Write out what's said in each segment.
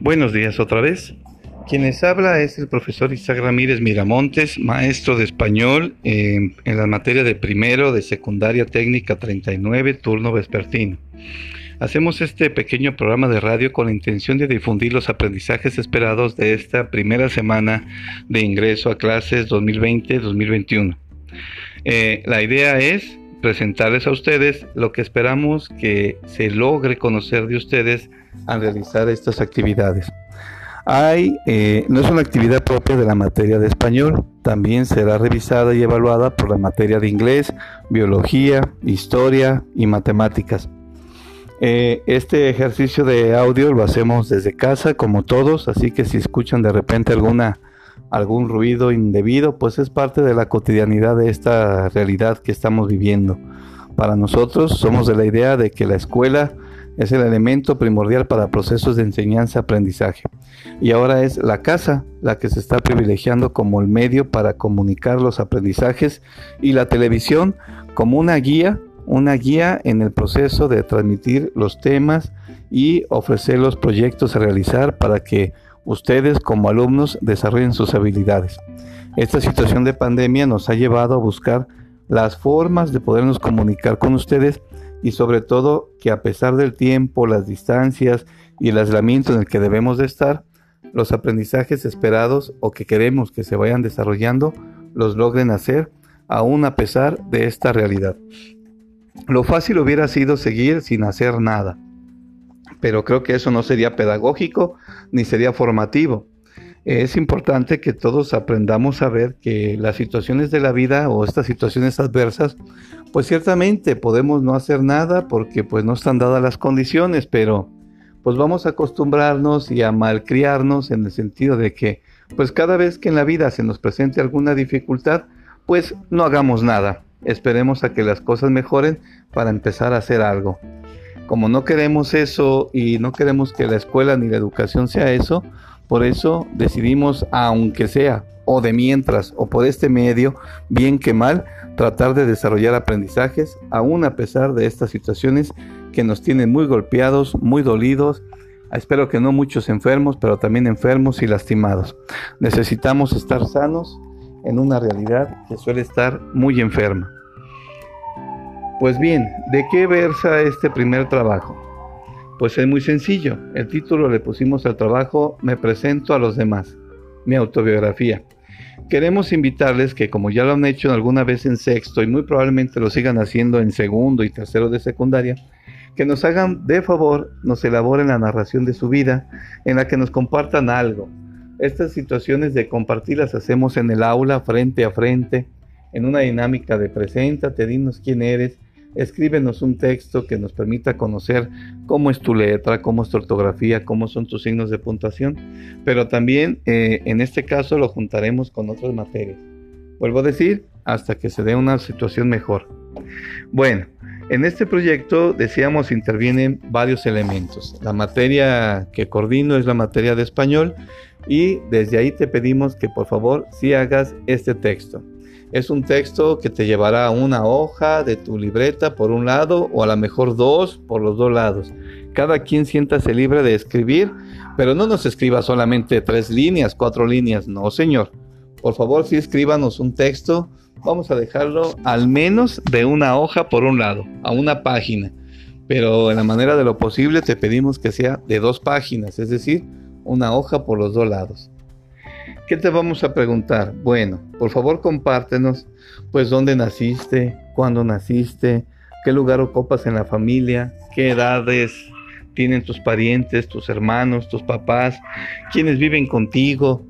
Buenos días otra vez. Quien les habla es el profesor Isaac Ramírez Miramontes, maestro de español en, la materia de primero de secundaria técnica 39, turno vespertino. Hacemos este pequeño programa de radio con la intención de difundir los aprendizajes esperados de esta primera semana de ingreso a clases 2020-2021. Eh, la idea es presentarles a ustedes lo que esperamos que se logre conocer de ustedes al realizar estas actividades. Hay, eh, no es una actividad propia de la materia de español, también será revisada y evaluada por la materia de inglés, biología, historia y matemáticas. Eh, este ejercicio de audio lo hacemos desde casa, como todos, así que si escuchan de repente alguna algún ruido indebido, pues es parte de la cotidianidad de esta realidad que estamos viviendo. Para nosotros somos de la idea de que la escuela es el elemento primordial para procesos de enseñanza-aprendizaje. Y ahora es la casa la que se está privilegiando como el medio para comunicar los aprendizajes y la televisión como una guía, una guía en el proceso de transmitir los temas y ofrecer los proyectos a realizar para que ustedes como alumnos desarrollen sus habilidades. Esta situación de pandemia nos ha llevado a buscar las formas de podernos comunicar con ustedes y sobre todo que a pesar del tiempo, las distancias y el aislamiento en el que debemos de estar, los aprendizajes esperados o que queremos que se vayan desarrollando los logren hacer aún a pesar de esta realidad. Lo fácil hubiera sido seguir sin hacer nada, pero creo que eso no sería pedagógico ni sería formativo. Es importante que todos aprendamos a ver que las situaciones de la vida o estas situaciones adversas, pues ciertamente podemos no hacer nada porque pues no están dadas las condiciones, pero pues vamos a acostumbrarnos y a malcriarnos en el sentido de que pues cada vez que en la vida se nos presente alguna dificultad, pues no hagamos nada. Esperemos a que las cosas mejoren para empezar a hacer algo. Como no queremos eso y no queremos que la escuela ni la educación sea eso, por eso decidimos, aunque sea o de mientras o por este medio, bien que mal, tratar de desarrollar aprendizajes, aún a pesar de estas situaciones que nos tienen muy golpeados, muy dolidos, espero que no muchos enfermos, pero también enfermos y lastimados. Necesitamos estar sanos en una realidad que suele estar muy enferma. Pues bien, ¿de qué versa este primer trabajo? Pues es muy sencillo. El título le pusimos al trabajo Me presento a los demás, mi autobiografía. Queremos invitarles que como ya lo han hecho alguna vez en sexto y muy probablemente lo sigan haciendo en segundo y tercero de secundaria, que nos hagan de favor, nos elaboren la narración de su vida en la que nos compartan algo. Estas situaciones de compartir las hacemos en el aula, frente a frente, en una dinámica de preséntate, dinos quién eres, escríbenos un texto que nos permita conocer cómo es tu letra, cómo es tu ortografía, cómo son tus signos de puntuación, pero también eh, en este caso lo juntaremos con otras materias. Vuelvo a decir, hasta que se dé una situación mejor. Bueno, en este proyecto, decíamos, intervienen varios elementos. La materia que coordino es la materia de español y desde ahí te pedimos que por favor sí hagas este texto. Es un texto que te llevará una hoja de tu libreta por un lado o a lo mejor dos por los dos lados. Cada quien siéntase libre de escribir, pero no nos escriba solamente tres líneas, cuatro líneas, no señor. Por favor, sí escríbanos un texto. Vamos a dejarlo al menos de una hoja por un lado, a una página. Pero en la manera de lo posible te pedimos que sea de dos páginas, es decir, una hoja por los dos lados. ¿Qué te vamos a preguntar? Bueno, por favor compártenos, pues dónde naciste, cuándo naciste, qué lugar ocupas en la familia, qué edades tienen tus parientes, tus hermanos, tus papás, quiénes viven contigo.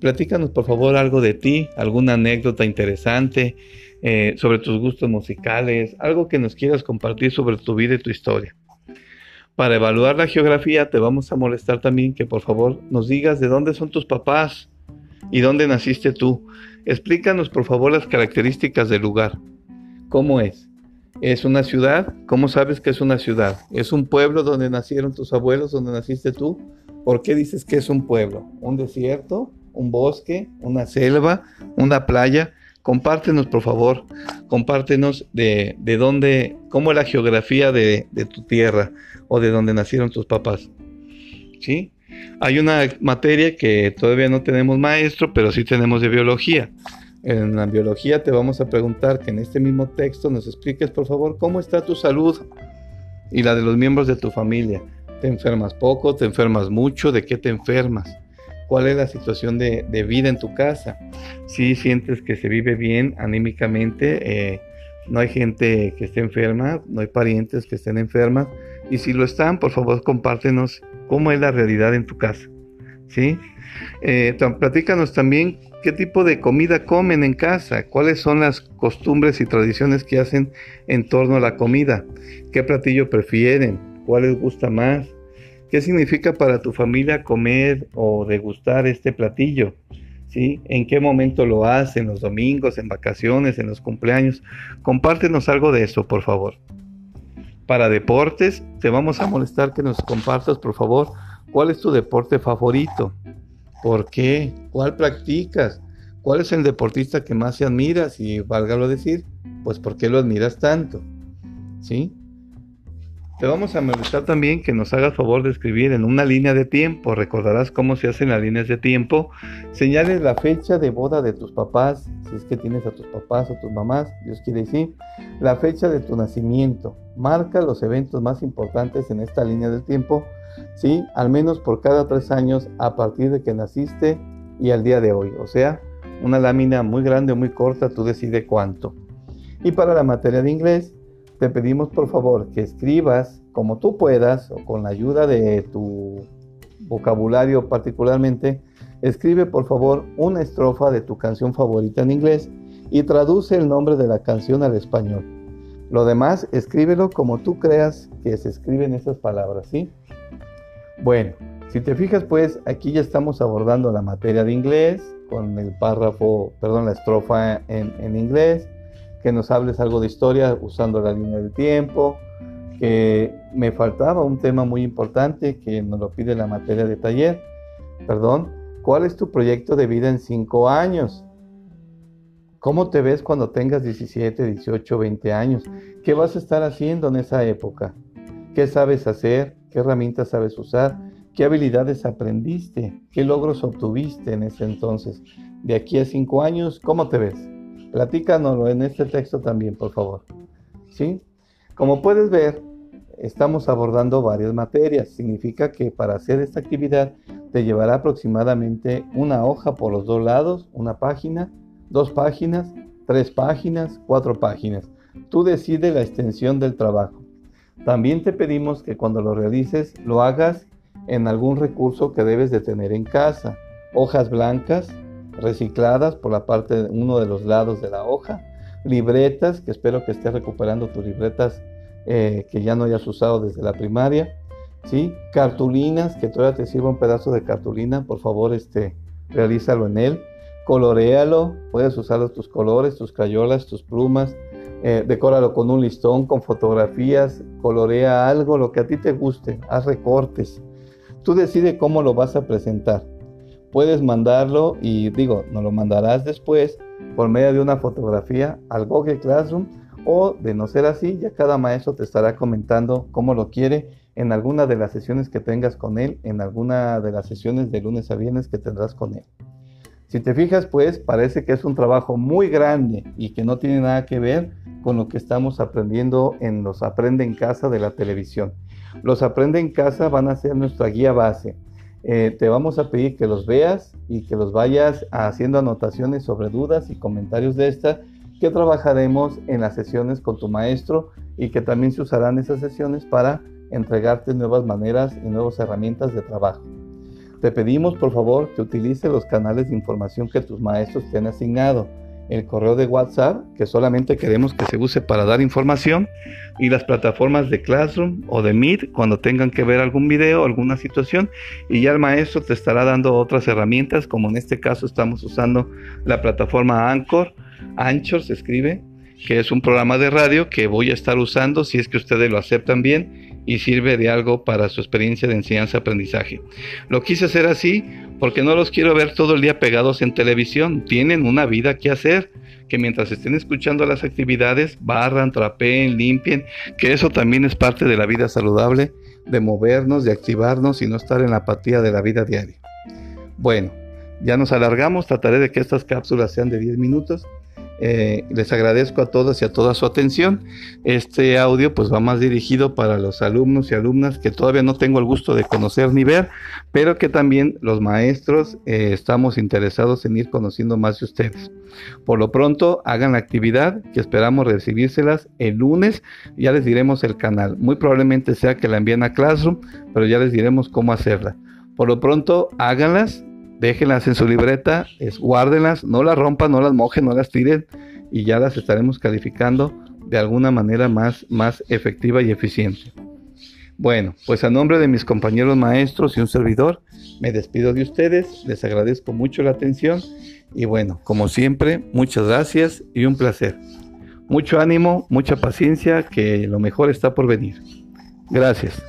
Platícanos por favor algo de ti, alguna anécdota interesante eh, sobre tus gustos musicales, algo que nos quieras compartir sobre tu vida y tu historia. Para evaluar la geografía te vamos a molestar también que por favor nos digas de dónde son tus papás, ¿Y dónde naciste tú? Explícanos por favor las características del lugar. ¿Cómo es? ¿Es una ciudad? ¿Cómo sabes que es una ciudad? ¿Es un pueblo donde nacieron tus abuelos, donde naciste tú? ¿Por qué dices que es un pueblo? ¿Un desierto? ¿Un bosque? ¿Una selva? ¿Una playa? Compártenos, por favor, compártenos de, de dónde, cómo es la geografía de, de tu tierra o de donde nacieron tus papás. ¿Sí? Hay una materia que todavía no tenemos maestro, pero sí tenemos de biología. En la biología te vamos a preguntar que en este mismo texto nos expliques, por favor, cómo está tu salud y la de los miembros de tu familia. ¿Te enfermas poco? ¿Te enfermas mucho? ¿De qué te enfermas? ¿Cuál es la situación de, vida en tu casa? Si sientes que se vive bien anímicamente, eh, no hay gente que esté enferma, no hay parientes que estén enfermas. Y si lo están, por favor, compártenos cómo es la realidad en tu casa. ¿Sí? Eh, platícanos también qué tipo de comida comen en casa, cuáles son las costumbres y tradiciones que hacen en torno a la comida, qué platillo prefieren, cuál les gusta más, qué significa para tu familia comer o degustar este platillo. ¿Sí? ¿En qué momento lo hacen? ¿Los domingos, en vacaciones, en los cumpleaños? Compártenos algo de eso, por favor. Para deportes, te vamos a molestar que nos compartas, por favor, cuál es tu deporte favorito. ¿Por qué? ¿Cuál practicas? ¿Cuál es el deportista que más se admiras? Y válgalo decir, pues ¿por qué lo admiras tanto? ¿Sí? Te vamos a molestar también que nos hagas favor de escribir en una línea de tiempo. Recordarás cómo se hacen las líneas de tiempo. Señales la fecha de boda de tus papás, si es que tienes a tus papás o tus mamás, Dios quiere decir. La fecha de tu nacimiento. Marca los eventos más importantes en esta línea de tiempo ¿sí? Al menos por cada tres años a partir de que naciste y al día de hoy. O sea, una lámina muy grande o muy corta, tú decides cuánto. Y para la materia de inglés, te pedimos por favor que escribas como tú puedas o con la ayuda de tu vocabulario particularmente, escribe por favor una estrofa de tu canción favorita en inglés y traduce el nombre de la canción al español. Lo demás, escríbelo como tú creas que se escriben esas palabras, ¿sí? Bueno, si te fijas, pues aquí ya estamos abordando la materia de inglés con el párrafo, perdón, la estrofa en, inglés, que nos hables algo de historia usando la línea del tiempo, que me faltaba un tema muy importante que nos lo pide la materia de taller, perdón, ¿cuál es tu proyecto de vida en cinco años? ¿Cómo te ves cuando tengas 17, 18, 20 años? ¿Qué vas a estar haciendo en esa época? ¿Qué sabes hacer? ¿Qué herramientas sabes usar? ¿Qué habilidades aprendiste? ¿Qué logros obtuviste en ese entonces? De aquí a cinco años, ¿cómo te ves? Platícanoslo en este texto también, por favor. ¿Sí? Como puedes ver, estamos abordando varias materias. Significa que para hacer esta actividad te llevará aproximadamente una hoja por los dos lados, una página, dos páginas, tres páginas, cuatro páginas. Tú decides la extensión del trabajo. También te pedimos que cuando lo realices lo hagas en algún recurso que debes de tener en casa. Hojas blancas recicladas por la parte de uno de los lados de la hoja. Libretas, que espero que estés recuperando tus libretas eh, que ya no hayas usado desde la primaria. ¿sí? Cartulinas, que todavía te sirva un pedazo de cartulina, por favor, este, realízalo en él. Colorealo, puedes usar tus colores, tus crayolas, tus plumas, eh, decóralo con un listón, con fotografías, colorea algo, lo que a ti te guste, haz recortes. Tú decides cómo lo vas a presentar. Puedes mandarlo y digo, nos lo mandarás después por medio de una fotografía al Google Classroom o de no ser así, ya cada maestro te estará comentando cómo lo quiere en alguna de las sesiones que tengas con él, en alguna de las sesiones de lunes a viernes que tendrás con él. Si te fijas, pues parece que es un trabajo muy grande y que no tiene nada que ver con lo que estamos aprendiendo en los Aprende en Casa de la televisión. Los Aprende en Casa van a ser nuestra guía base. Eh, te vamos a pedir que los veas y que los vayas haciendo anotaciones sobre dudas y comentarios de esta que trabajaremos en las sesiones con tu maestro y que también se usarán esas sesiones para entregarte nuevas maneras y nuevas herramientas de trabajo. Te pedimos por favor que utilice los canales de información que tus maestros te han asignado el correo de WhatsApp, que solamente queremos que se use para dar información, y las plataformas de Classroom o de Meet cuando tengan que ver algún video, alguna situación, y ya el maestro te estará dando otras herramientas, como en este caso estamos usando la plataforma Anchor, Anchor se escribe, que es un programa de radio que voy a estar usando si es que ustedes lo aceptan bien y sirve de algo para su experiencia de enseñanza-aprendizaje. Lo quise hacer así porque no los quiero ver todo el día pegados en televisión. Tienen una vida que hacer. que mientras estén escuchando las actividades, barran, trapeen, limpien, que eso también es parte de la vida saludable, de movernos, de activarnos y no estar en la apatía de la vida diaria. Bueno, ya nos alargamos, trataré de que estas cápsulas sean de 10 minutos eh, les agradezco a todas y a toda su atención. Este audio pues va más dirigido para los alumnos y alumnas que todavía no tengo el gusto de conocer ni ver, pero que también los maestros eh, estamos interesados en ir conociendo más de ustedes. Por lo pronto hagan la actividad que esperamos recibírselas el lunes. Ya les diremos el canal. Muy probablemente sea que la envíen a Classroom, pero ya les diremos cómo hacerla. Por lo pronto háganlas déjenlas en su libreta, es, guárdenlas, no las rompan, no las mojen, no las tiren y ya las estaremos calificando de alguna manera más, más efectiva y eficiente. Bueno, pues a nombre de mis compañeros maestros y un servidor, me despido de ustedes, les agradezco mucho la atención y bueno, como siempre, muchas gracias y un placer. Mucho ánimo, mucha paciencia, que lo mejor está por venir. Gracias.